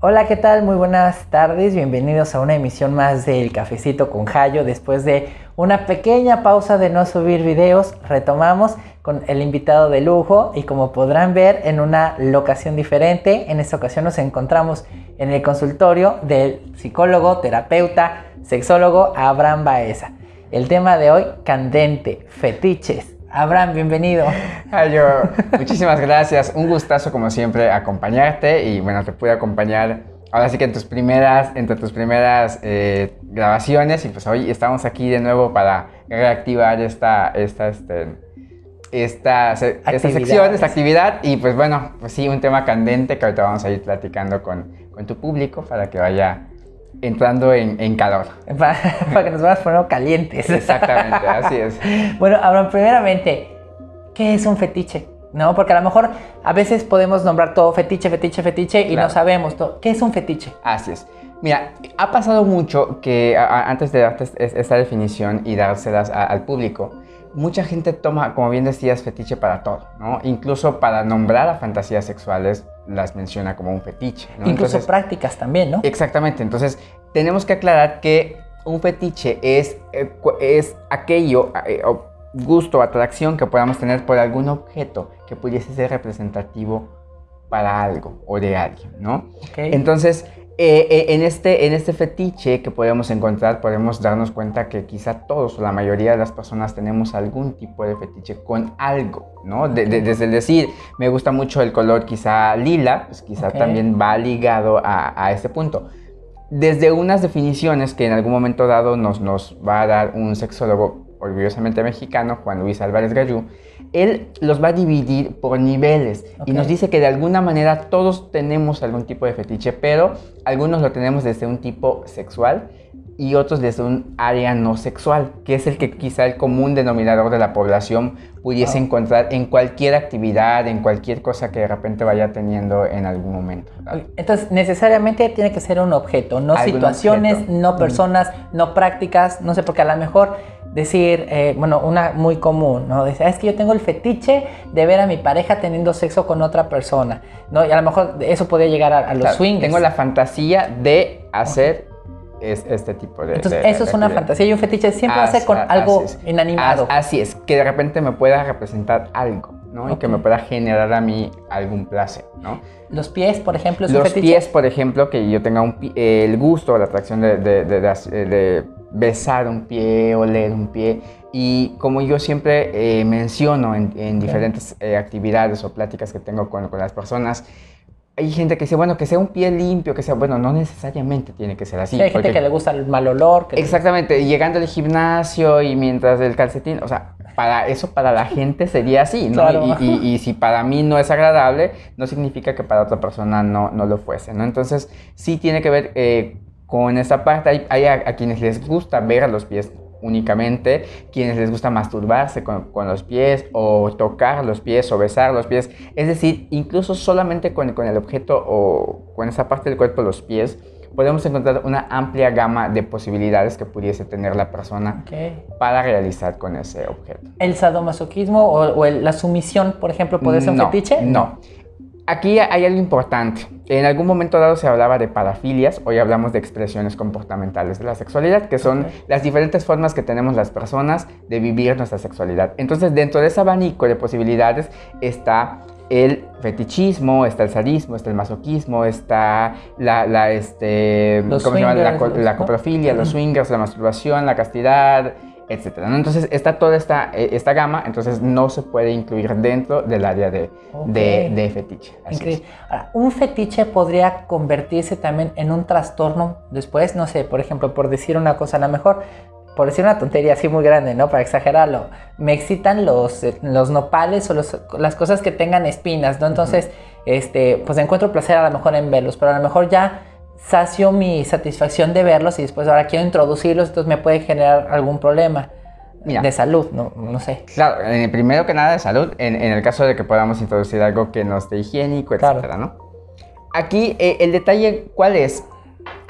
Hola, ¿qué tal? Muy buenas tardes. Bienvenidos a una emisión más del Cafecito con Jayo. Después de una pequeña pausa de no subir videos, retomamos con el invitado de lujo y como podrán ver en una locación diferente, en esta ocasión nos encontramos en el consultorio del psicólogo, terapeuta, sexólogo Abraham Baeza. El tema de hoy, candente, fetiches. Abraham, bienvenido. Ay, muchísimas gracias. Un gustazo, como siempre, acompañarte. Y bueno, te pude acompañar ahora sí que en tus primeras, entre tus primeras eh, grabaciones. Y pues hoy estamos aquí de nuevo para reactivar esta, esta, este, esta, esta sección, esta actividad. Y pues bueno, pues sí, un tema candente que ahorita vamos a ir platicando con, con tu público para que vaya entrando en, calor. Para, que nos vayamos poniendo calientes. Exactamente, así es. bueno, Abraham, primeramente, ¿qué es un fetiche? ¿No? Porque a lo mejor a veces podemos nombrar todo fetiche, fetiche, fetiche y no sabemos todo. ¿Qué es un fetiche? Así es. Mira, ha pasado mucho que antes de darte esta definición y dárselas al público, mucha gente toma, como bien decías, fetiche para todo, ¿no? Incluso para nombrar a fantasías sexuales las menciona como un fetiche. ¿no? Incluso prácticas también, ¿no? Exactamente. Entonces, tenemos que aclarar que un fetiche es, eh, es aquello, eh, gusto atracción que podamos tener por algún objeto que pudiese ser representativo para algo o de alguien, ¿no? Entonces, eh, eh, en, este, en este fetiche que podemos encontrar, podemos darnos cuenta que quizá todos o la mayoría de las personas tenemos algún tipo de fetiche con algo, ¿no? desde el decir, me gusta mucho el color quizá lila, pues quizá también va ligado a, a este punto. Desde unas definiciones que en algún momento dado nos, nos va a dar un sexólogo orgullosamente mexicano, Juan Luis Álvarez Gallú, él los va a dividir por niveles y nos dice que de alguna manera todos tenemos algún tipo de fetiche, pero algunos lo tenemos desde un tipo sexual y otros desde un área no sexual, que es el que quizá el común denominador de la población pudiese encontrar en cualquier actividad, en cualquier cosa que de repente vaya teniendo en algún momento. Entonces, necesariamente tiene que ser un objeto, no situaciones, no personas, no prácticas, no sé, porque a lo mejor decir, eh, bueno, una muy común, ¿no? Decir, ah, es que yo tengo el fetiche de ver a mi pareja teniendo sexo con otra persona, ¿no? Y a lo mejor eso podría llegar a, los swings. Tengo la fantasía de hacer este tipo de... Entonces, eso es una fantasía y un fetiche siempre va a ser con algo inanimado. Así es, que de repente me pueda representar algo, ¿no? Y que me pueda generar a mí algún placer, ¿no? Los pies, por ejemplo, es Los pies, por ejemplo, que yo tenga un, el gusto, la atracción de, de, de besar un pie, oler un pie. Y como yo siempre eh, menciono en, diferentes eh, actividades o pláticas que tengo con, con, las personas, hay gente que dice, bueno, que sea un pie limpio, que sea, bueno, no necesariamente tiene que ser así. hay gente que le gusta el mal olor. exactamente, llegando al gimnasio y mientras el calcetín, o sea, para eso para la gente sería así, ¿no? Y, y, si para mí no es agradable, no significa que para otra persona no, no lo fuese, ¿no? Entonces, sí tiene que ver eh, con esta parte hay, a, quienes les gusta ver a los pies únicamente, quienes les gusta masturbarse con, los pies o tocar los pies o besar los pies, es decir, incluso solamente con, con el objeto o con esa parte del cuerpo, los pies, podemos encontrar una amplia gama de posibilidades que pudiese tener la persona para realizar con ese objeto. ¿El sadomasoquismo o, la sumisión, por ejemplo, puede ser un fetiche? No. Aquí hay algo importante. En algún momento dado se hablaba de parafilias, hoy hablamos de expresiones comportamentales de la sexualidad, que son las diferentes formas que tenemos las personas de vivir nuestra sexualidad. Entonces, dentro de ese abanico de posibilidades está el fetichismo, está el sadismo, está el masoquismo, está la, este, ¿cómo se llama? la, coprofilia, los swingers, la masturbación, la castidad, etcétera. Entonces está toda esta, eh, esta gama, entonces no se puede incluir dentro del área de, de, fetiche. Increíble. un fetiche podría convertirse también en un trastorno después, no sé, por ejemplo, por decir una cosa, a lo mejor, por decir una tontería así muy grande, ¿no? Para exagerarlo, me excitan los, eh, los nopales o las cosas que tengan espinas, ¿no? Entonces, este, pues encuentro placer a lo mejor en verlos, pero a lo mejor ya sacio mi satisfacción de verlos y después ahora quiero introducirlos, entonces me puede generar algún problema. de salud, no, no sé. Claro, primero que nada de salud, en, el caso de que podamos introducir algo que no esté higiénico, etcétera, ¿no? Aquí eh, el detalle, ¿cuál es?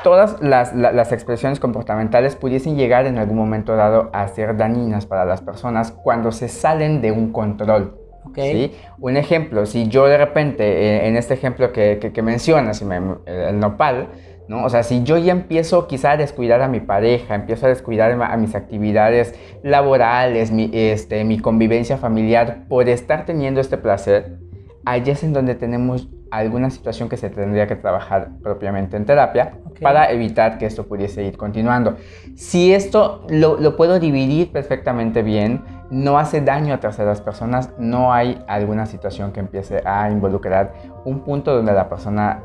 Todas las, las, expresiones comportamentales pudiesen llegar en algún momento dado a ser dañinas para las personas cuando se salen de un control. ¿Sí? Un ejemplo, si yo de repente, eh, en este ejemplo que, que, mencionas, el nopal, ¿no? O sea, si yo ya empiezo quizá a descuidar a mi pareja, empiezo a descuidar a mis actividades laborales, mi, este, mi convivencia familiar por estar teniendo este placer, allí es en donde tenemos alguna situación que se tendría que trabajar propiamente en terapia para evitar que esto pudiese ir continuando. Si esto lo, lo, puedo dividir perfectamente bien, no hace daño a terceras personas, no hay alguna situación que empiece a involucrar un punto donde la persona,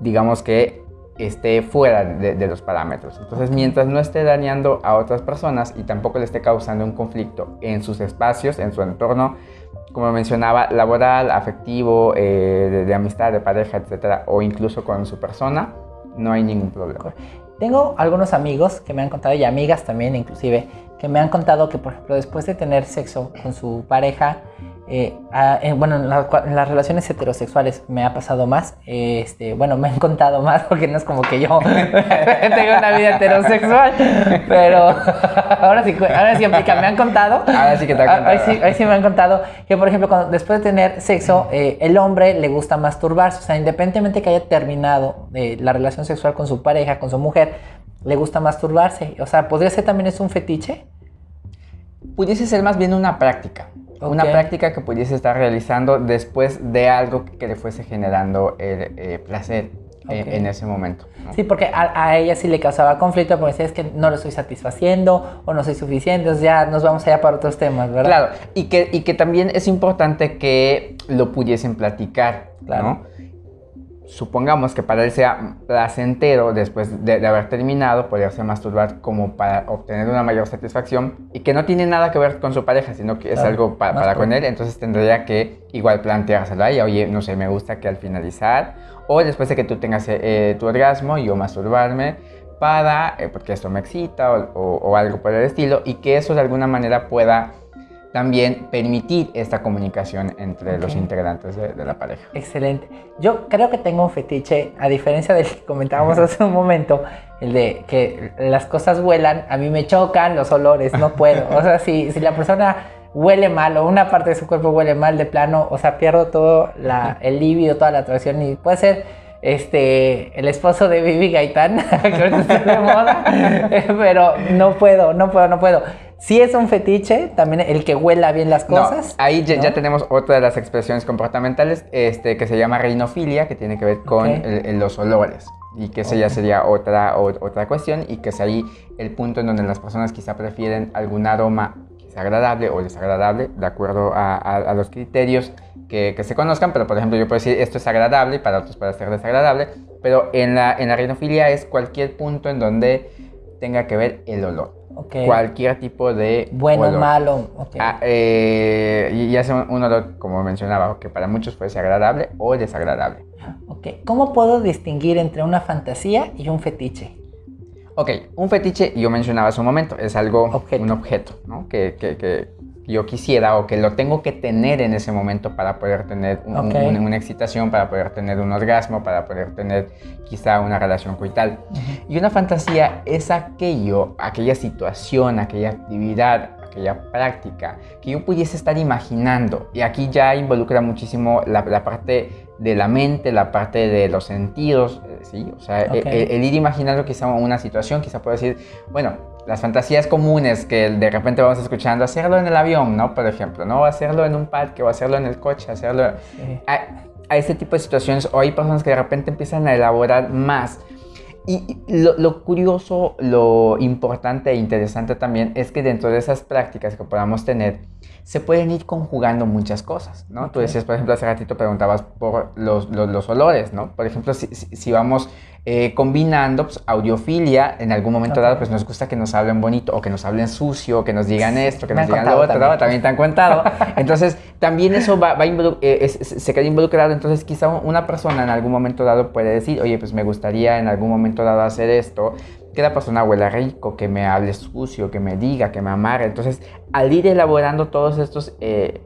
digamos que esté fuera de, los parámetros. Entonces, mientras no esté dañando a otras personas y tampoco le esté causando un conflicto en sus espacios, en su entorno, como mencionaba, laboral, afectivo, eh, de, amistad, de pareja, etcétera, o incluso con su persona, no hay ningún problema. Tengo algunos amigos que me han contado, y amigas también inclusive, que me han contado que, por ejemplo, después de tener sexo con su pareja, eh, eh, bueno, en, las relaciones heterosexuales me ha pasado más. este, bueno, me han contado más porque no es como que yo tengo una vida heterosexual, pero ahora sí, ahora sí aplica. Me han contado. Ahora sí que te han contado. Ahí sí, me han contado que, por ejemplo, cuando, después de tener sexo, eh, el hombre le gusta masturbarse. O sea, independientemente que haya terminado la relación sexual con su pareja, con su mujer, le gusta masturbarse. O sea, ¿podría ser también es un fetiche? Pudiese ser más bien una práctica. Una práctica que pudiese estar realizando después de algo que le fuese generando el eh, placer eh, en ese momento. Sí, porque a, ella sí le causaba conflicto porque decía es que no lo estoy satisfaciendo o no soy suficiente, entonces ya nos vamos allá para otros temas, ¿verdad? Claro, y que, y que también es importante que lo pudiesen platicar, claro. ¿no? Supongamos que para él sea placentero después de, haber terminado, poderse masturbar como para obtener una mayor satisfacción y que no tiene nada que ver con su pareja, sino que es algo para con él, entonces tendría que igual planteárselo ahí, oye, no sé, me gusta que al finalizar o después de que tú tengas eh, eh, tu orgasmo, yo masturbarme para, eh, porque esto me excita o algo por el estilo y que eso de alguna manera pueda también permitir esta comunicación entre los integrantes de, la pareja. Excelente. Yo creo que tengo un fetiche, a diferencia del que comentábamos hace un momento, el de que las cosas vuelan, a mí me chocan los olores, no puedo. O sea, si, si la persona huele mal o una parte de su cuerpo huele mal de plano, o sea, pierdo todo la, el líbido, toda la atracción y puede ser este, el esposo de Vivi Gaitán, que está de moda, pero no puedo, no puedo, no puedo. Si es un fetiche, también el que huela bien las cosas. ahí ya, tenemos otra de las expresiones comportamentales este, que se llama reinofilia, que tiene que ver con los olores. Y que esa ya sería otra, otra cuestión y que es ahí el punto en donde las personas quizá prefieren algún aroma agradable o desagradable de acuerdo a, los criterios que, se conozcan, pero por ejemplo yo puedo decir esto es agradable y para otros puede ser desagradable, pero en la, en la rinofilia es cualquier punto en donde tenga que ver el olor. Cualquier tipo de. Bueno, malo. Ah, eh, y hace un, un, olor, como mencionaba, que para muchos puede ser agradable o desagradable. Okay. ¿Cómo puedo distinguir entre una fantasía y un fetiche? Ok, un fetiche, yo mencionaba hace un momento, es algo, un objeto, ¿no? Que, que, que, yo quisiera o que lo tengo que tener en ese momento para poder tener una excitación, para poder tener un orgasmo, para poder tener quizá una relación coital. Y una fantasía es aquello, aquella situación, aquella actividad, aquella práctica que yo pudiese estar imaginando. Y aquí ya involucra muchísimo la, la parte de la mente, la parte de los sentidos, eh, ¿sí? O sea, e, e, el, ir imaginando quizá una situación, quizá puedo decir, bueno, las fantasías comunes que de repente vamos escuchando, hacerlo en el avión, ¿no? Por ejemplo, ¿no? Hacerlo en un parque o hacerlo en el coche, hacerlo... A, a, este tipo de situaciones, o hay personas que de repente empiezan a elaborar más. Y lo, lo, curioso, lo importante e interesante también es que dentro de esas prácticas que podamos tener, se pueden ir conjugando muchas cosas, ¿no? Tú decías, por ejemplo, hace ratito preguntabas por los, los, olores, ¿no? Por ejemplo, si, si, vamos eh, combinando pues, audiofilia, en algún momento dado, pues nos gusta que nos hablen bonito, o que nos hablen sucio, que nos digan esto, que nos digan lo otro, también. también te han contado. Entonces, también eso va, va eh, se queda involucrado, entonces quizá una persona en algún momento dado puede decir, oye, pues me gustaría en algún momento dado hacer esto, que la persona huela rico, que me hable sucio, que me diga, que me amarre. Entonces, al ir elaborando todos estos, eh,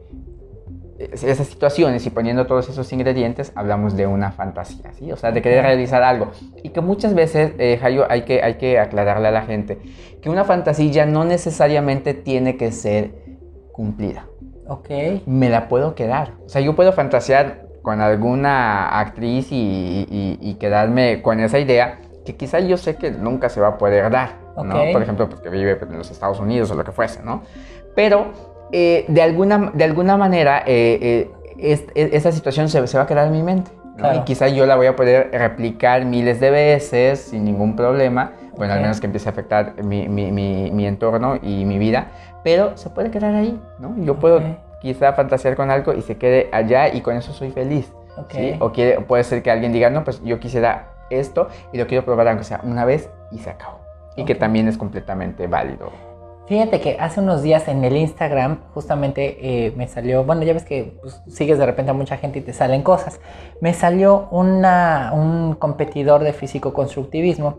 esas situaciones y poniendo todos esos ingredientes, hablamos de una fantasía, ¿sí? O sea, de querer realizar algo. Y que muchas veces, eh, hay que, hay que aclararle a la gente que una fantasía no necesariamente tiene que ser cumplida. Ok. me la puedo quedar. O sea, yo puedo fantasear con alguna actriz y, y- y quedarme con esa idea que quizá yo sé que nunca se va a poder dar, Por ejemplo, pues, que vive en los Estados Unidos o lo que fuese, ¿no? Pero eh, de, alguna, de alguna manera eh, eh, es- es- esa situación se, se va a quedar en mi mente. ¿no? Claro. Y quizá yo la voy a poder replicar miles de veces sin ningún problema. Bueno, al menos que empiece a afectar mi, mi- mi- mi entorno y mi vida. Pero se puede quedar ahí, ¿no? Yo puedo Ok. quizá fantasear con algo y se quede allá y con eso soy feliz. Ok. ¿sí? O quiere, puede ser que alguien diga, no, pues yo quisiera esto y lo quiero probar aunque sea una vez y se acabó. Y que Ok. también es completamente válido. Fíjate que hace unos días en el Instagram justamente eh, me salió, bueno, ya ves que pues, sigues de repente a mucha gente y te salen cosas. Me salió una, un competidor de físico-constructivismo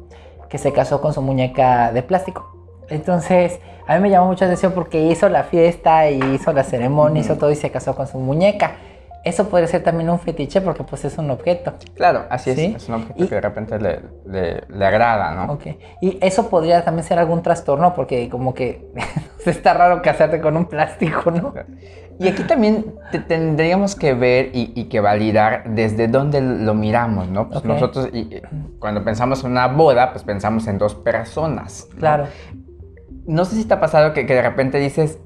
que se casó con su muñeca de plástico. Entonces, a mí me llamó mucha atención porque hizo la fiesta y hizo la ceremonia, hizo todo y se casó con su muñeca. Eso puede ser también un fetiche porque pues es un objeto. Claro, así es. ¿Sí? Es un objeto Y- que de repente le, le- le agrada, ¿no? Ok. Y eso podría también ser algún trastorno porque como que está raro casarte con un plástico, ¿no? Y aquí también te- tendríamos que ver y, y que validar desde dónde lo miramos, ¿no? Pues nosotros, y cuando pensamos en una boda, pues pensamos en dos personas. ¿no? Claro. No sé si te ha pasado que, que de repente dices,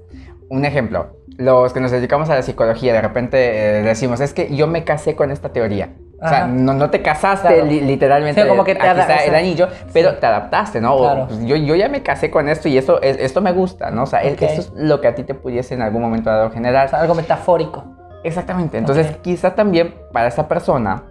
un ejemplo, los que nos dedicamos a la psicología, de repente eh, decimos, es que yo me casé con esta teoría. O sea, no, no te casaste Claro. li- literalmente Sí, como que te a ada- quizá o sea, el anillo, pero sí. te adaptaste, ¿no? O, Claro. pues, yo, yo ya me casé con esto y esto, es- esto me gusta, ¿no? O sea, es- Ok. eso es lo que a ti te pudiese en algún momento dado generar. O sea, algo metafórico. Exactamente. Entonces, quizá también para esa persona,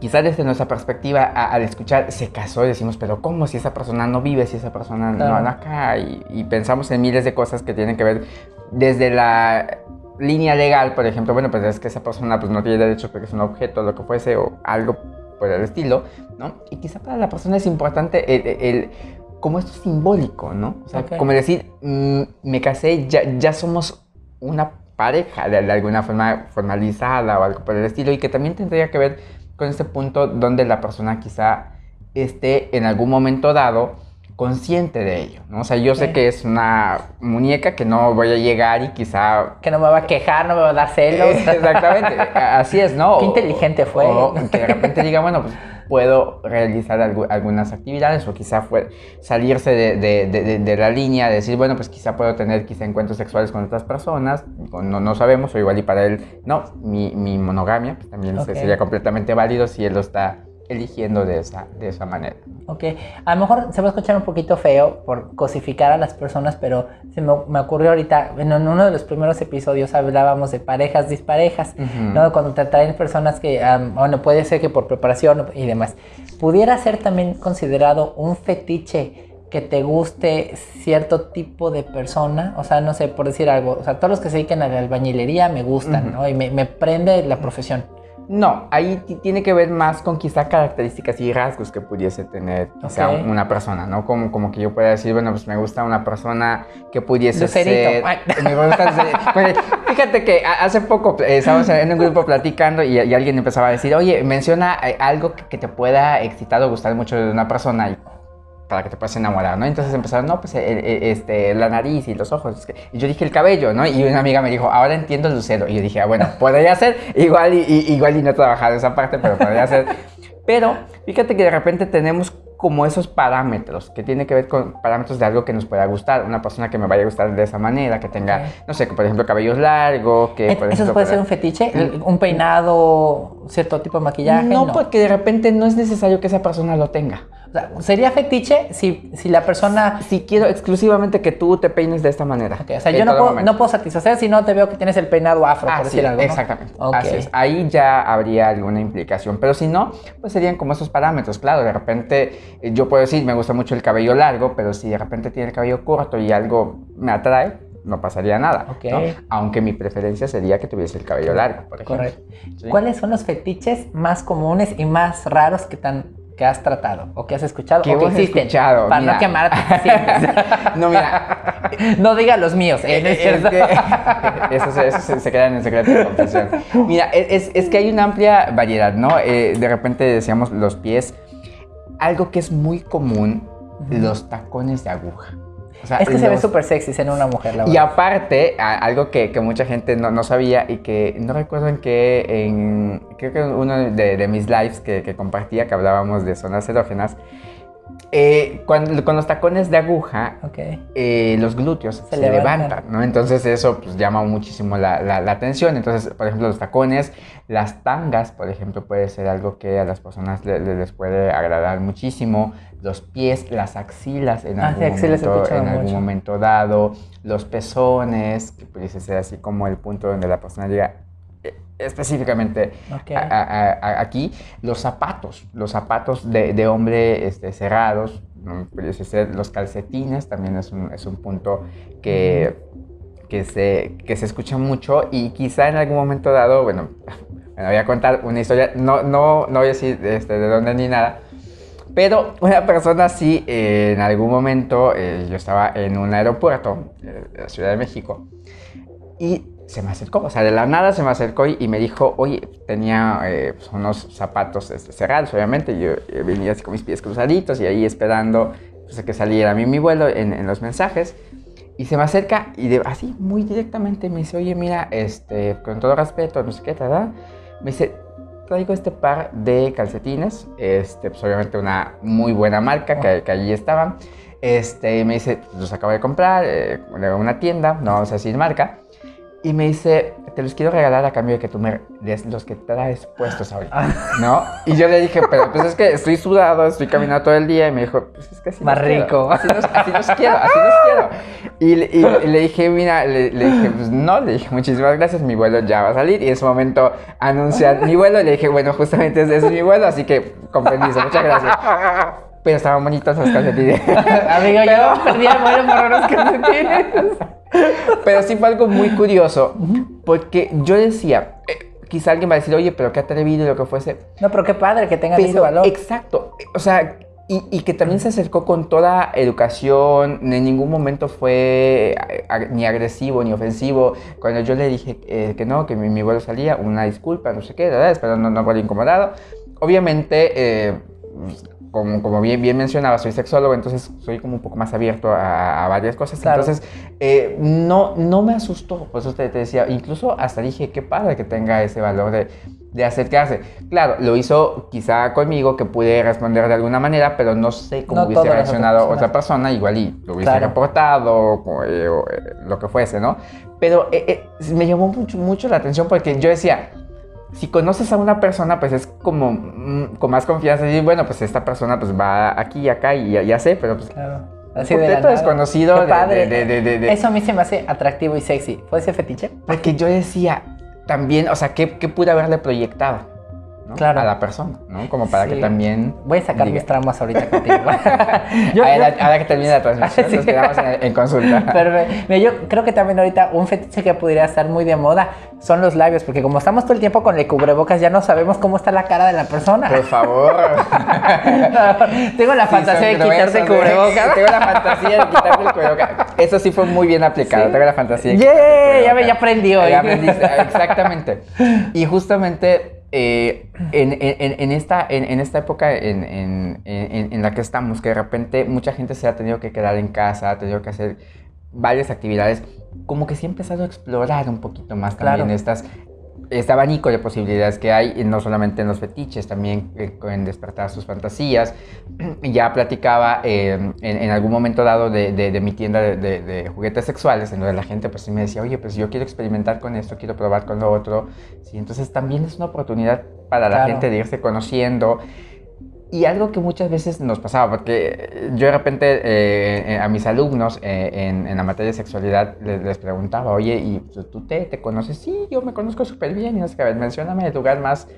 quizá desde nuestra perspectiva, a- al escuchar se casó y decimos, pero ¿cómo si esa persona no vive, si esa persona Claro. no anda acá? Y, y pensamos en miles de cosas que tienen que ver desde la línea legal, por ejemplo, bueno, pues es que esa persona pues, no tiene derechos porque es un objeto, lo que fuese, o algo por el estilo, ¿no? Y quizá para la persona es importante el, el- como esto es simbólico, ¿no? O sea, como decir, mm, me casé, ya, ya somos una pareja de, de alguna forma formalizada o algo por el estilo y que también tendría que ver con este punto donde la persona quizá esté en algún momento dado consciente de ello, ¿no? O sea, yo sé que es una muñeca que no voy a llegar y quizá... Que no me va a quejar, no me va a dar celos. Exactamente, así es, ¿no? Qué inteligente fue. o que de repente diga, bueno, pues puedo realizar algu- algunas actividades o quizá fue salirse de, de- de- de- la línea, decir, bueno, pues quizá puedo tener quizá encuentros sexuales con otras personas, no, no sabemos, o igual y para él, no, mi, mi monogamia pues, también sería completamente válido si él lo está eligiendo de esa, de esa manera. Ok, a lo mejor se va a escuchar un poquito feo por cosificar a las personas, pero se me, me ocurrió ahorita, bueno, en uno de los primeros episodios hablábamos de parejas disparejas, Ujú. ¿no? Cuando te traen personas que, am, bueno, puede ser que por preparación y demás. ¿Pudiera ser también considerado un fetiche que te guste cierto tipo de persona? O sea, no sé, por decir algo, o sea, todos los que se dedican a la albañilería me gustan, Ujú. ¿no? Y me, me prende la profesión. No, ahí ti- tiene que ver más con quizá características y rasgos que pudiese tener quizá Ok. una persona, ¿no? Como, como que yo pueda decir, bueno, pues me gusta una persona que pudiese Lucerito. ser... Me gusta. Pues, fíjate que hace poco eh, estábamos en un grupo platicando y, y alguien empezaba a decir, oye, menciona eh, algo que, que te pueda excitar o gustar mucho de una persona y para que te puedas enamorar, ¿no? Entonces empezaron, no, pues el- el- este, la nariz y los ojos. Y yo dije el cabello, ¿no? Y una amiga me dijo, ahora entiendo el lucero. Y yo dije, ah, bueno, podría ser, igual y, y- igual y no he trabajado esa parte, pero podría ser. Pero fíjate que de repente tenemos como esos parámetros que tiene que ver con parámetros de algo que nos pueda gustar. Una persona que me vaya a gustar de esa manera, que tenga, Ok. no sé, que por ejemplo cabellos largos, que por ¿Eso ejemplo, puede pueda- ser un fetiche? ¿Un peinado, cierto tipo de maquillaje? No, porque de repente no es necesario que esa persona lo tenga. O sea, ¿Sería fetiche si, si la persona... Si quiero exclusivamente que tú te peines de esta manera. Ok, o sea, yo no puedo, no puedo satisfacer si no te veo que tienes el peinado afro, por Así decir es, algo. ¿no? Exactamente. Así es. Ahí ya habría alguna implicación. Pero si no, pues serían como esos parámetros. Claro, de repente eh, yo puedo decir, me gusta mucho el cabello largo, pero si de repente tiene el cabello corto y algo me atrae, no pasaría nada. Ok. ¿no? Aunque mi preferencia sería que tuviese el cabello largo, por ejemplo. Correcto. Sí. ¿Cuáles son los fetiches más comunes y más raros que, tan, que has tratado o que has escuchado Que o que existen? escuchado, Para mira. no quemar a no, mira, no diga los míos, ¿eh? No es Es cierto. que- eso, se- eso se, se queda en el secreto de confesión. Mira, es, es que hay una amplia variedad, ¿no? Eh, de repente decíamos los pies. Algo que es muy común, los tacones de aguja. O sea, es que se ve súper sexy en una mujer, la Y verdad. aparte, a- algo que, que mucha gente no, no sabía y que no recuerdo en qué, en, creo que uno de, de mis lives que, que compartía, que hablábamos de zonas erógenas, eh, cuando, con los tacones de aguja, eh, los glúteos se, Se levantan. levantan. ¿no? Entonces eso pues, llama muchísimo la, la- la atención. Entonces, por ejemplo, los tacones, las tangas, por ejemplo, puede ser algo que a las personas le- le- les puede agradar muchísimo. Los pies, las axilas en, Ah, algún, sí, axilas he momento, en algún momento dado. Los pezones, que pudiese ser así como el punto donde la persona llega específicamente Ok. a- a- a- aquí los zapatos, los zapatos de, de hombre este, cerrados, ¿no? pudiese ser los calcetines, también es un, es un punto que, que, se, que se escucha mucho y quizá en algún momento dado, bueno, bueno, voy a contar una historia, no, no, no voy a decir este, de dónde ni nada, pero una persona sí, eh, en algún momento, eh, yo estaba en un aeropuerto eh, de la Ciudad de México y se me acercó, o sea, de la nada se me acercó y, y me dijo, oye, tenía eh, pues, unos zapatos este, cerrados, obviamente, yo eh, venía así con mis pies cruzaditos y ahí esperando pues, a que saliera a mí mi vuelo en, en los mensajes. Y se me acerca y de, así, muy directamente me dice, oye, mira, este, con todo respeto, no sé qué, ¿verdad? Me dice, traigo este par de calcetines, este, pues obviamente una muy buena marca que, que allí estaban. Este, me dice, los acabo de comprar eh, una tienda, no vamos a decir marca. Y me dice, te los quiero regalar a cambio de que tú me des los que traes puestos ahorita, ¿no? Y yo le dije, pero pues es que estoy sudado, estoy caminando todo el día. Y me dijo, pues es que así Más los quiero, rico. Así los, así los quiero, así los quiero. Y, le- y- y le dije, mira, le, le dije, pues no, le dije, muchísimas gracias, mi vuelo ya va a salir. Y en ese momento anuncian mi vuelo. Y le dije, bueno, justamente ese es mi vuelo, así que con permiso, muchas gracias. Pero estaban bonitos los calcetines. Amigo, yo perdí el vuelo por unos calcetines. Pero sí fue algo muy curioso, porque yo decía, eh, quizá alguien va a decir, oye, pero qué atrevido y lo que fuese. No, pero qué padre que tengan ese valor. exacto, o sea, y, y que también se acercó con toda educación, en ningún momento fue ag- ni agresivo ni ofensivo. Cuando yo le dije eh, que no, que mi, mi vuelo salía, una disculpa, no sé qué, ¿verdad? espero no, no haber incomodado. Obviamente, eh, como, como bien, bien mencionaba, soy sexólogo, entonces soy como un poco más abierto a, a varias cosas. Claro. Entonces, eh, no, no me asustó, por eso te, decía, incluso hasta dije, qué padre que tenga ese valor de, de acercarse. Claro, lo hizo quizá conmigo, que pude responder de alguna manera, pero no sé cómo No hubiese reaccionado otra persona, igual y lo hubiese Claro. reportado o, eh, o, eh, lo que fuese, ¿no? Pero eh, me llamó mucho, mucho la atención porque yo decía, si conoces a una persona, pues es como mm, con más confianza decir, bueno, pues esta persona pues va aquí y acá y ya, ya sé, pero pues Claro. Así de la desconocido Qué de- padre. de- de- Eso a mí se me hace atractivo y sexy. ¿Fue ese fetiche? Porque yo decía también, o sea, ¿qué, qué pude haberle proyectado ¿no? Claro. a la persona? ¿no? Como para Sí. que también... Voy a sacar diga. mis traumas ahorita contigo. Yo- ahora, yo- ahora que termine la transmisión, Sí. nos quedamos en, en consulta. Pero mira, yo creo que también ahorita un fetiche que pudiera estar muy de moda son los labios, porque como estamos todo el tiempo con el cubrebocas, ya no sabemos cómo está la cara de la persona. Por favor. Tengo la fantasía de Sí, quitarte el ¿eh? cubrebocas. Tengo la fantasía de quitarme el cubrebocas. Eso sí fue muy bien aplicado. Tengo la fantasía de ¡Yeah! Ya me- ya aprendí hoy. Ya aprendiste, exactamente. Y justamente eh, en, en- en esta, en, esta época en, la que estamos, que de repente mucha gente se ha tenido que quedar en casa, ha tenido que hacer varias actividades, como que sí he empezado a explorar un poquito más también Claro. estas este abanico de posibilidades que hay, no solamente en los fetiches, también eh, en despertar sus fantasías. Ya platicaba eh, en, en algún momento dado de, de- de mi tienda de, de- juguetes sexuales, en donde la gente pues sí me decía, oye, pues yo quiero experimentar con esto, quiero probar con lo otro. Sí, entonces también es una oportunidad para la Claro. gente de irse conociendo. Y algo que muchas veces nos pasaba, porque yo de repente eh, eh, a mis alumnos eh, en, en la materia de sexualidad les, les preguntaba, oye, ¿y tú te, te conoces? Sí, yo me conozco súper bien. Y no sé qué, a ver, mencióname el lugar más,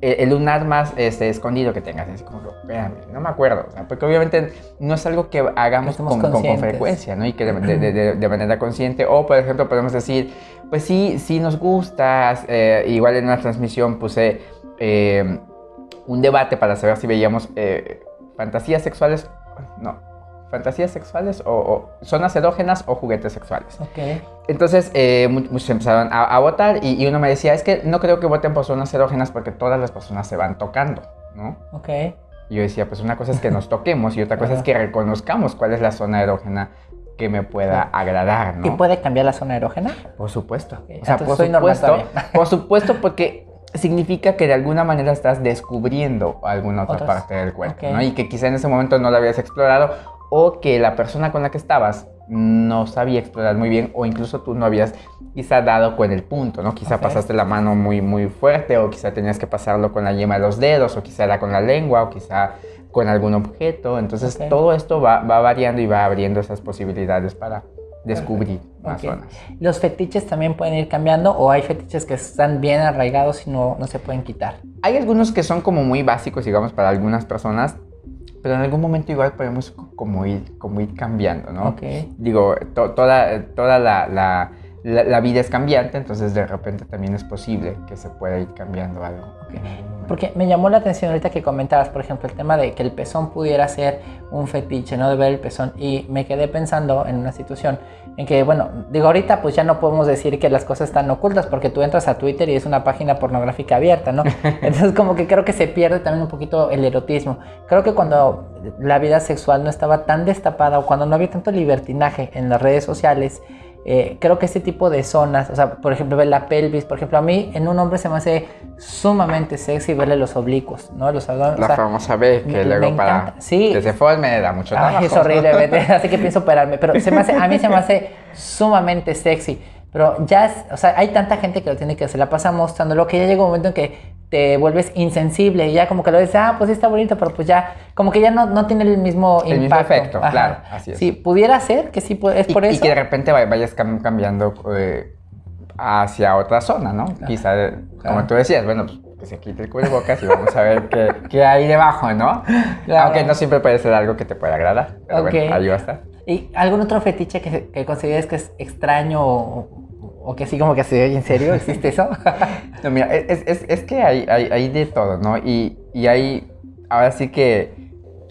eh, el lunar más este, escondido que tengas. Y así como, espérame, no me acuerdo. O sea, porque obviamente no es algo que hagamos con, con- frecuencia, ¿no? Y que de, de- de- de manera consciente. O, por ejemplo, podemos decir, pues sí, sí nos gustas. igual en una transmisión puse... eh, un debate para saber si veíamos eh, fantasías sexuales, no, fantasías sexuales o, o zonas erógenas o juguetes sexuales. Ok. Entonces eh, mu- muchos empezaron a, a votar y, y uno me decía, es que no creo que voten por zonas erógenas porque todas las personas se van tocando, ¿no? Ok. Y yo decía, pues una cosa es que nos toquemos y otra cosa es que reconozcamos cuál es la zona erógena que me pueda agradar, ¿no? ¿Y puede cambiar la zona erógena? Por supuesto. O sea, entonces por soy supuesto, por supuesto, porque significa que de alguna manera estás descubriendo alguna otra parte del cuerpo, Ok. ¿no? Y que quizá en ese momento no lo habías explorado o que la persona con la que estabas no sabía explorar muy bien o incluso tú no habías quizá dado con el punto, ¿no? Quizá pasaste la mano muy, muy fuerte o quizá tenías que pasarlo con la yema de los dedos o quizá era con la lengua o quizá con algún objeto. Entonces todo esto va, va variando y va abriendo esas posibilidades para descubrir más Ok. zonas. ¿Los fetiches también pueden ir cambiando o hay fetiches que están bien arraigados y no, no se pueden quitar? Hay algunos que son como muy básicos, digamos, para algunas personas, pero en algún momento igual podemos co- como ir, como ir cambiando, ¿no? Ok. Digo, to- toda, toda la, la- la- la vida es cambiante, entonces de repente también es posible que se pueda ir cambiando algo. Porque me llamó la atención ahorita que comentabas, por ejemplo, el tema de que el pezón pudiera ser un fetiche, ¿no? De ver el pezón. Y me quedé pensando en una situación en que, bueno, digo, ahorita pues ya no podemos decir que las cosas están ocultas porque tú entras a Twitter y es una página pornográfica abierta, ¿no? Entonces como que creo que se pierde también un poquito el erotismo. Creo que cuando la vida sexual no estaba tan destapada o cuando no había tanto libertinaje en las redes sociales, eh, creo que este tipo de zonas, o sea, por ejemplo, ver la pelvis, por ejemplo, a mí en un hombre se me hace sumamente sexy verle los oblicuos, ¿no? Los abdomen- La o sea, famosa B, que me- luego me para. Sí. que se forme da mucho trabajo. Ay, es horrible, vete, así que pienso operarme, pero se me hace, a mí se me hace sumamente sexy. Pero ya, es, o sea, hay tanta gente que lo tiene que hacer, la pasa mostrándolo que ya llega un momento en que te vuelves insensible y ya como que lo ves, ah, pues sí está bonito, pero pues ya, como que ya no, no tiene el mismo El mismo impacto. efecto, claro, así es. Sí, pudiera ser que sí, es y, por y eso. que de repente vay- vayas cam- cambiando eh, hacia otra zona, ¿no? Quizá, eh, como Claro. tú decías, bueno, pues que se quite el cubrebocas y vamos a ver qué, qué hay debajo, ¿no? Claro. Aunque no siempre puede ser algo que te pueda agradar. Pero Ok. bueno, ahí va a estar. ¿Y algún otro fetiche que, que consideres que es extraño o, o que sí como que se oye en serio? ¿Existe eso? No, mira, es, es- es que hay, hay, hay de todo, ¿no? Y, y hay, ahora sí que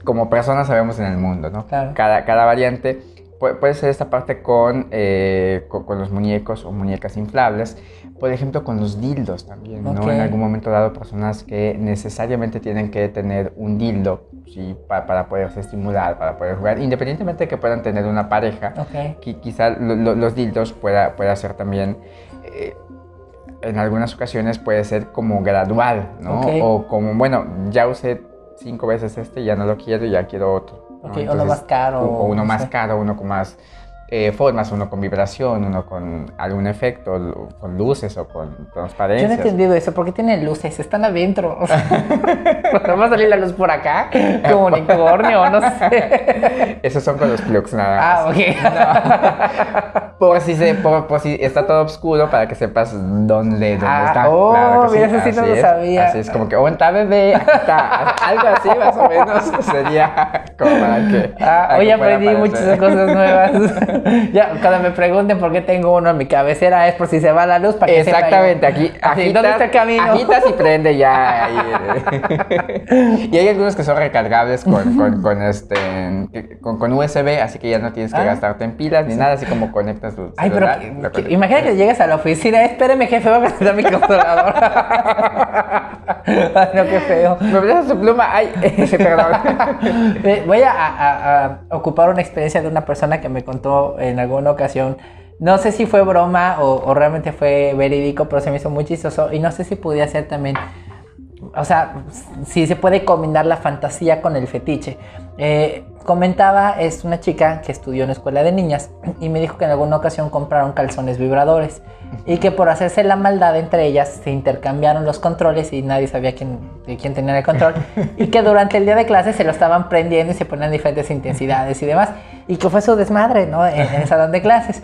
como personas sabemos en el mundo, ¿no? Claro. Cada, cada variante puede, puede ser esta parte con, eh, con, con los muñecos o muñecas inflables, por ejemplo con los dildos también, ¿no? En algún momento dado personas que necesariamente tienen que tener un dildo, ¿sí? Pa- para poderse estimular, para poder jugar, independientemente de que puedan tener una pareja, ok. qui- quizá lo- lo- los dildos pueda, pueda ser también, eh, en algunas ocasiones puede ser como gradual, ¿no? Ok. O como, bueno, ya usé cinco veces este, ya no lo quiero, ya quiero otro. ¿no? Ok, uno más caro, O, o uno no más sé. caro, uno con más eh, formas, uno con vibración, uno con algún efecto, con luces o con Yo no he entendido eso, porque tienen luces, están adentro. O sea, ¿no va a salir la luz por acá? Como unicornio, no sé. Esos son con los plugs nada más. Ah, ok. Por si, se, por, por si está todo oscuro para que sepas dónde, dónde Ah, está. oh, Claro mira, eso sí no así lo es. sabía. Así es como que, oh, está bebé, aquí está. Algo así más o menos sería como para que. Ah, hoy aprendí aparecer. muchas cosas nuevas. ya, cuando me pregunten por qué tengo uno en mi cabecera es por si se va la luz para que sepa. Exactamente, aquí Así, agitas, ¿Dónde está el camino? agitas y prende ya. ahí, y hay algunos que son recargables con, con, con este, con, con USB, así que ya no tienes que Ah. gastarte en pilas ni nada, así como conectas tu Ay, pero que- que- imagina que llegues a la oficina, espéreme jefe, voy a presentar mi controlador. Ay, no, qué feo. ¿Me prestas tu pluma? Ay, perdón. Eh, Voy a, a- a ocupar una experiencia de una persona que me contó en alguna ocasión. No sé si fue broma o, o realmente fue verídico, pero se me hizo muy chistoso. Y no sé si podía ser también. O sea, si se puede combinar la fantasía con el fetiche. Eh, comentaba, es una chica que estudió en escuela de niñas y me dijo que en alguna ocasión compraron calzones vibradores y que por hacerse la maldad entre ellas se intercambiaron los controles y nadie sabía quién, quién tenía el control y que durante el día de clase se lo estaban prendiendo y se ponían diferentes intensidades y demás y que fue su desmadre, ¿no? En, en el de clases.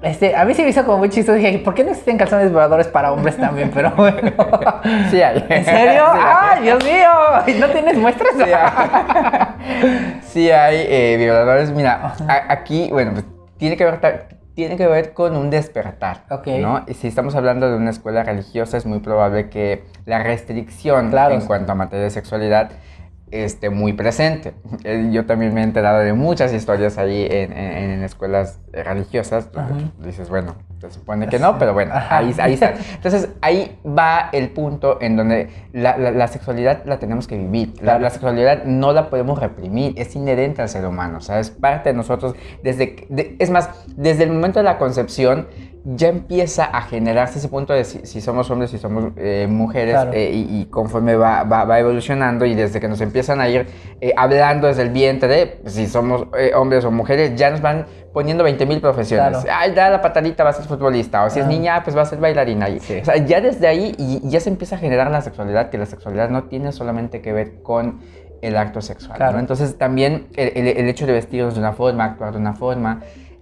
Este, a mí se me hizo como muy chistoso. Dije, ¿por qué no existen calzones vibradores para hombres también? Pero bueno. Sí hay. ¿En serio? Sí. ¡Ay, Dios mío! ¿Y ¿No tienes muestras? Sí hay, Sí hay, eh, vibradores. Mira, a- aquí, bueno, pues, tiene que ver tiene que ver con un despertar, Ok. ¿no? Y si estamos hablando de una escuela religiosa, es muy probable que la restricción Claro. en cuanto a materia de sexualidad esté muy presente. Eh, Yo también me he enterado de muchas historias ahí en, en- en escuelas religiosas, dices, bueno, se supone que no, pero bueno, ahí, ahí está. Entonces, ahí va el punto en donde la, sexualidad la tenemos que vivir. La, sexualidad no la podemos reprimir, es inherente al ser humano, o sea, es parte de nosotros. Desde, es más, desde el momento de la concepción, ya empieza a generarse ese punto de si, somos hombres, si somos eh, mujeres, eh, y, conforme va, va, evolucionando y desde que nos empiezan a ir eh, hablando desde el vientre, si somos hombres o mujeres, ya nos van poniendo 20 mil profesiones. Ay, da la patadita, va a ser futbolista. O si es niña, pues va a ser bailarina. O sea, ya desde ahí y ya se empieza a generar la sexualidad, que la sexualidad no tiene solamente que ver con el acto sexual. Entonces también el, el hecho de vestirnos de una forma, actuar de una forma,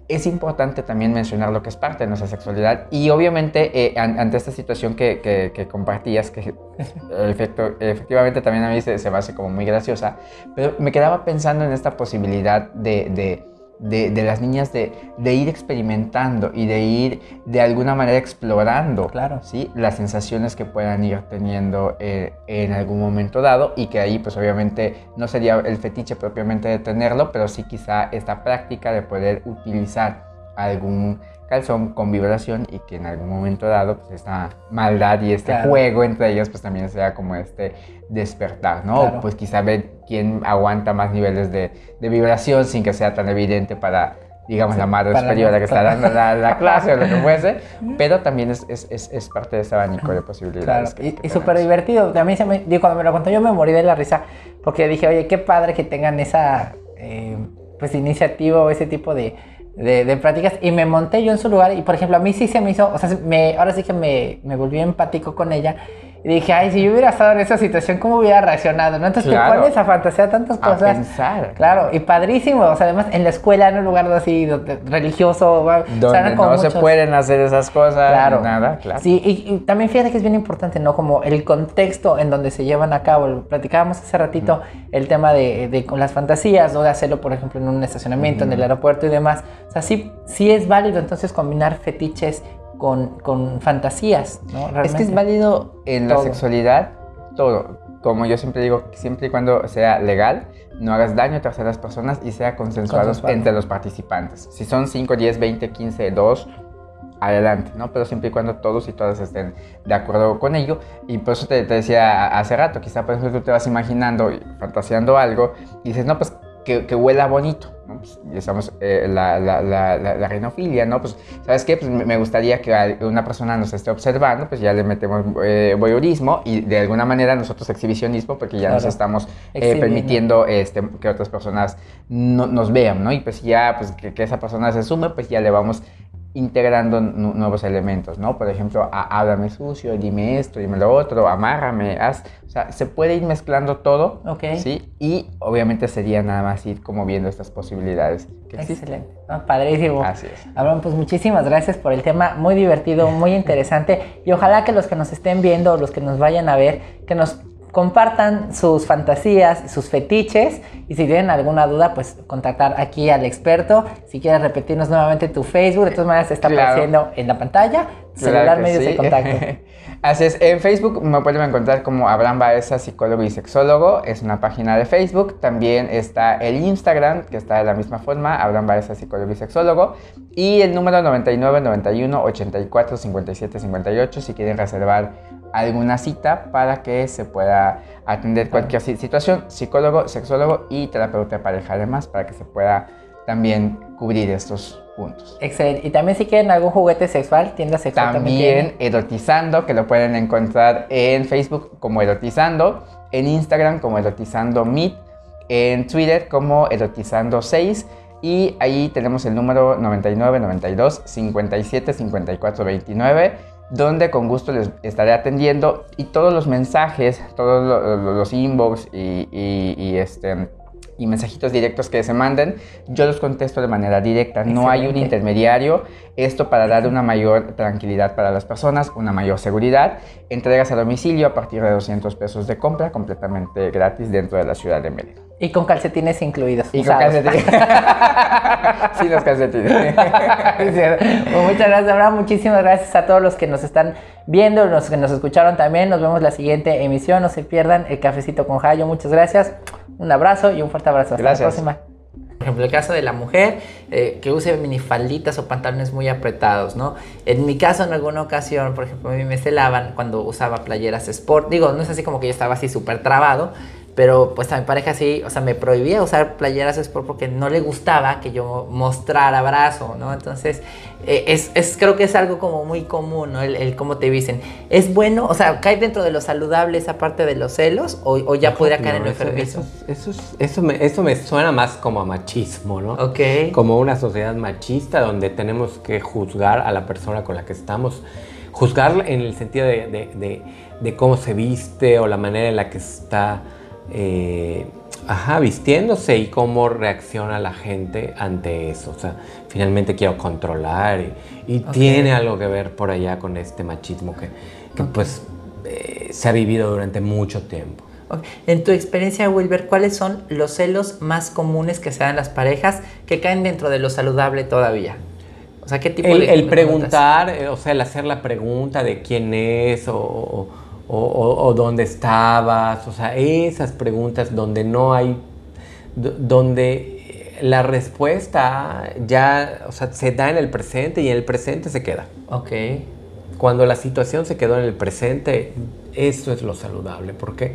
es importante también mencionar lo que es parte de nuestra sexualidad y obviamente eh, ante esta situación que, que, compartías, que efecto, efectivamente también a mí se, se me hace como muy graciosa, pero me quedaba pensando en esta posibilidad de de, las niñas de, ir experimentando y de ir de alguna manera explorando claro. ¿sí? las sensaciones que puedan ir teniendo eh, en algún momento dado y que ahí pues obviamente no sería el fetiche propiamente de tenerlo, pero sí quizá esta práctica de poder utilizar algún calzón con vibración y que en algún momento dado pues esta maldad y este juego entre ellos pues también sea como este despertar, ¿no? Pues quizá ver quién aguanta más niveles de, de, vibración sin que sea tan evidente para digamos la madre superior que está dando la, clase o lo que fuese, pero también es, es, es, parte de ese abanico de posibilidades. y, súper divertido. También se me, digo, cuando me lo contó yo me morí de la risa porque dije, oye, qué padre que tengan esa eh, pues iniciativa o ese tipo de de, prácticas y me monté yo en su lugar y por ejemplo a mí sí se me hizo, o sea, me, ahora sí que me, me volví empático con ella y dije, ay, si yo hubiera estado en esa situación, ¿cómo hubiera reaccionado? ¿no? Entonces te pones a fantasear tantas cosas. A pensar. Claro, y padrísimo. O sea, además en la escuela, en un lugar así religioso. Donde no se pueden hacer esas cosas. Claro. Nada, claro. Sí, y, también fíjate que es bien importante, ¿no? Como el contexto en donde se llevan a cabo. Platicábamos hace ratito el tema de, de, con las fantasías, ¿no? De hacerlo, por ejemplo, en un estacionamiento, en el aeropuerto y demás. O sea, sí, sí es válido entonces combinar fetiches con, con fantasías, ¿no? Es que es válido en la sexualidad todo. Como yo siempre digo, siempre y cuando sea legal, no hagas daño a terceras personas y sea consensuado entre los participantes. Si son 5, 10, 20, 15, 2, adelante, ¿no? Pero siempre y cuando todos y todas estén de acuerdo con ello. Y por eso te, te decía hace rato, quizá por ejemplo tú te vas imaginando y fantaseando algo y dices, no, pues que, huela bonito, ¿no? Pues, estamos, eh, la, la, la, la, renofilia, ¿no? Pues, ¿sabes qué? Pues me gustaría que una persona nos esté observando, pues ya le metemos eh, voyeurismo y de alguna manera nosotros exhibicionismo, porque ya nos estamos eh, permitiendo este, que otras personas no, nos vean, ¿no? Y pues ya, pues que, que, esa persona se sume, pues ya le vamos integrando nuevos elementos, ¿no? Por ejemplo, háblame sucio, dime esto, dime lo otro, amárrame, haz... O sea, se puede ir mezclando todo, Ok. ¿sí? Y obviamente sería nada más ir como viendo estas posibilidades que Excelente, padrísimo. Así es. Abraham, pues muchísimas gracias por el tema, muy divertido, muy interesante, y ojalá que los que nos estén viendo, los que nos vayan a ver, que nos compartan sus fantasías, sus fetiches y si tienen alguna duda, pues contactar aquí al experto. Si quieres repetirnos nuevamente tu Facebook, de todas maneras está apareciendo en la pantalla, celular medios de contacto. Así es, en Facebook me pueden encontrar como Abraham Baeza, psicólogo y sexólogo, es una página de Facebook. También está el Instagram, que está de la misma forma, Abraham Baeza, psicólogo y sexólogo. Y el número 99 91 84 57 58 si quieren reservar alguna cita para que se pueda atender cualquier situación, psicólogo, sexólogo y terapeuta de pareja además para que se pueda también cubrir estos puntos. Excelente. Y también si quieren algún juguete sexual, tienda sexual también. También erotizando, que lo pueden encontrar en Facebook como erotizando, en Instagram como erotizando meet, en Twitter como erotizando 6 y ahí tenemos el número 99 92 57 54 29 donde con gusto les estaré atendiendo y todos los mensajes, todos los, inbox y, este, y mensajitos directos que se manden, yo los contesto de manera directa. No hay un intermediario. Esto para dar una mayor tranquilidad para las personas, una mayor seguridad. Entregas a domicilio a partir de 200 pesos de compra, completamente gratis dentro de la ciudad de Mérida. Y con calcetines incluidos. Y con calcetines. sí, los calcetines. pues muchas gracias, Abraham. Muchísimas gracias a todos los que nos están viendo, los que nos escucharon también. Nos vemos la siguiente emisión. No se pierdan el cafecito con Jayo. Muchas gracias. Un abrazo y un fuerte abrazo. Hasta la próxima. ejemplo, el caso de la mujer eh, que use minifalditas o pantalones muy apretados, ¿no? En mi caso, en alguna ocasión, por ejemplo, a mí me celaban cuando usaba playeras sport. Digo, no es así como que yo estaba así súper trabado, pero pues a mi pareja sí, o sea, me prohibía usar playeras sport porque no le gustaba que yo mostrara brazo, ¿no? Entonces, es, es, creo que es algo como muy común, ¿no? El, el, cómo te dicen. ¿Es bueno, o sea, cae dentro de lo saludable esa parte de los celos o, o ya podría caer no, en lo eso? Eso, eso, eso, me, eso me suena más como a machismo, ¿no? Ok. Como una sociedad machista donde tenemos que juzgar a la persona con la que estamos. Juzgar en el sentido de, de, de, de cómo se viste o la manera en la que está eh, ajá, vistiéndose y cómo reacciona la gente ante eso. O sea, finalmente quiero controlar y, y Ok. tiene algo que ver por allá con este machismo que, que pues eh, se ha vivido durante mucho tiempo. Ok. En tu experiencia, Wilber, ¿cuáles son los celos más comunes que se dan las parejas que caen dentro de lo saludable todavía? O sea, ¿qué tipo El, de... el preguntar, eh, o sea, el hacer la pregunta de quién es o, o- o- dónde estabas, o sea, esas preguntas donde no hay, do- donde la respuesta ya, o sea, se da en el presente y en el presente se queda. Ok. Cuando la situación se quedó en el presente, eso es lo saludable. ¿Por qué?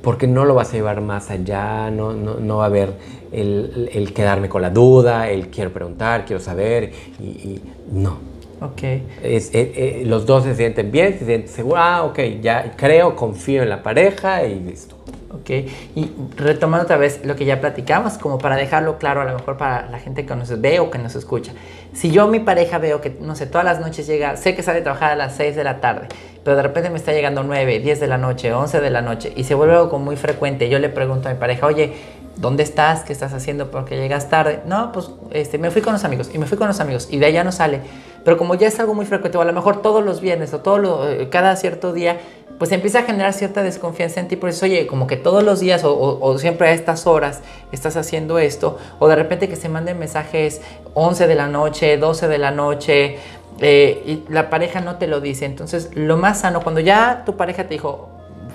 Porque no lo vas a llevar más allá, no, no, no va a haber el, el quedarme con la duda, el quiero preguntar, quiero saber, y, y no. Ok. Es- eh, eh, los dos se sienten bien, se sienten seguros, ah, ok, ya creo, confío en la pareja y listo. Ok, y retomando otra vez lo que ya platicamos, como para dejarlo claro a lo mejor para la gente que nos ve o que nos escucha. Si yo mi pareja veo que, no sé, todas las noches llega, sé que sale a trabajar a las 6 de la tarde, pero de repente me está llegando 9, 10 de la noche, 11 de la noche, y se vuelve algo muy frecuente, yo le pregunto a mi pareja, oye, ¿dónde estás? ¿Qué estás haciendo? ¿Por qué llegas tarde? No, pues este, me fui con los amigos, y me fui con los amigos, y de allá no sale. Pero como ya es algo muy frecuente, o a lo mejor todos los viernes o todo lo- eh, cada cierto día, pues empieza a generar cierta desconfianza en ti. Por eso, oye, como que todos los días o, o- o siempre a estas horas estás haciendo esto, o de repente que se manden mensajes 11 de la noche, 12 de la noche, eh, y la pareja no te lo dice. Entonces, lo más sano, cuando ya tu pareja te dijo,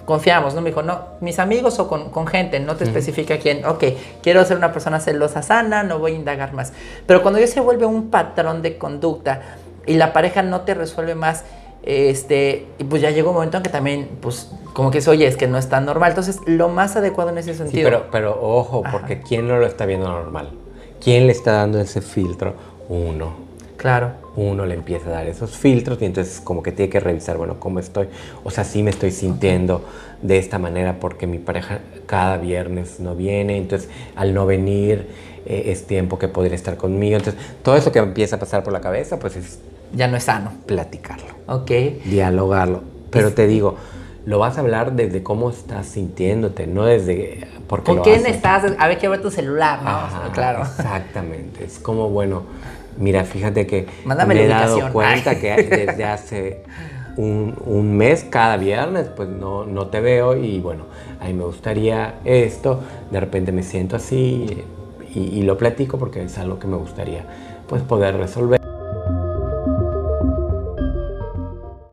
confiamos, ¿no? Me dijo, no, mis amigos o con, con gente, no te especifica quién. Ok, quiero ser una persona celosa sana, no voy a indagar más. Pero cuando ya se vuelve un patrón de conducta y la pareja no te resuelve más, este, y pues ya llegó un momento en que también, pues, como que es, oye, es que no es tan normal. Entonces, lo más adecuado en ese Sí, sentido. pero, pero ojo, Ajá. porque ¿quién no lo está viendo normal? ¿Quién le está dando ese filtro? Uno. Claro. uno le empieza a dar esos filtros y entonces como que tiene que revisar, bueno, cómo estoy, o sea, sí me estoy sintiendo de esta manera porque mi pareja cada viernes no viene, entonces al no venir eh, es tiempo que podría estar conmigo, entonces todo eso que empieza a pasar por la cabeza, pues es Ya no es sano. platicarlo, Ok. dialogarlo, pero te digo, lo vas a hablar desde cómo estás sintiéndote, no desde porque ¿Con lo quién haces. estás? A ver, quiero ver tu celular, ¿no? Ajá, claro. Exactamente. Es como, bueno, mira, fíjate que Mándame me he dado cuenta Ay. que desde hace un, un mes, cada viernes, pues no, no te veo y bueno, a mí me gustaría esto, de repente me siento así y, y lo platico porque es algo que me gustaría pues poder resolver.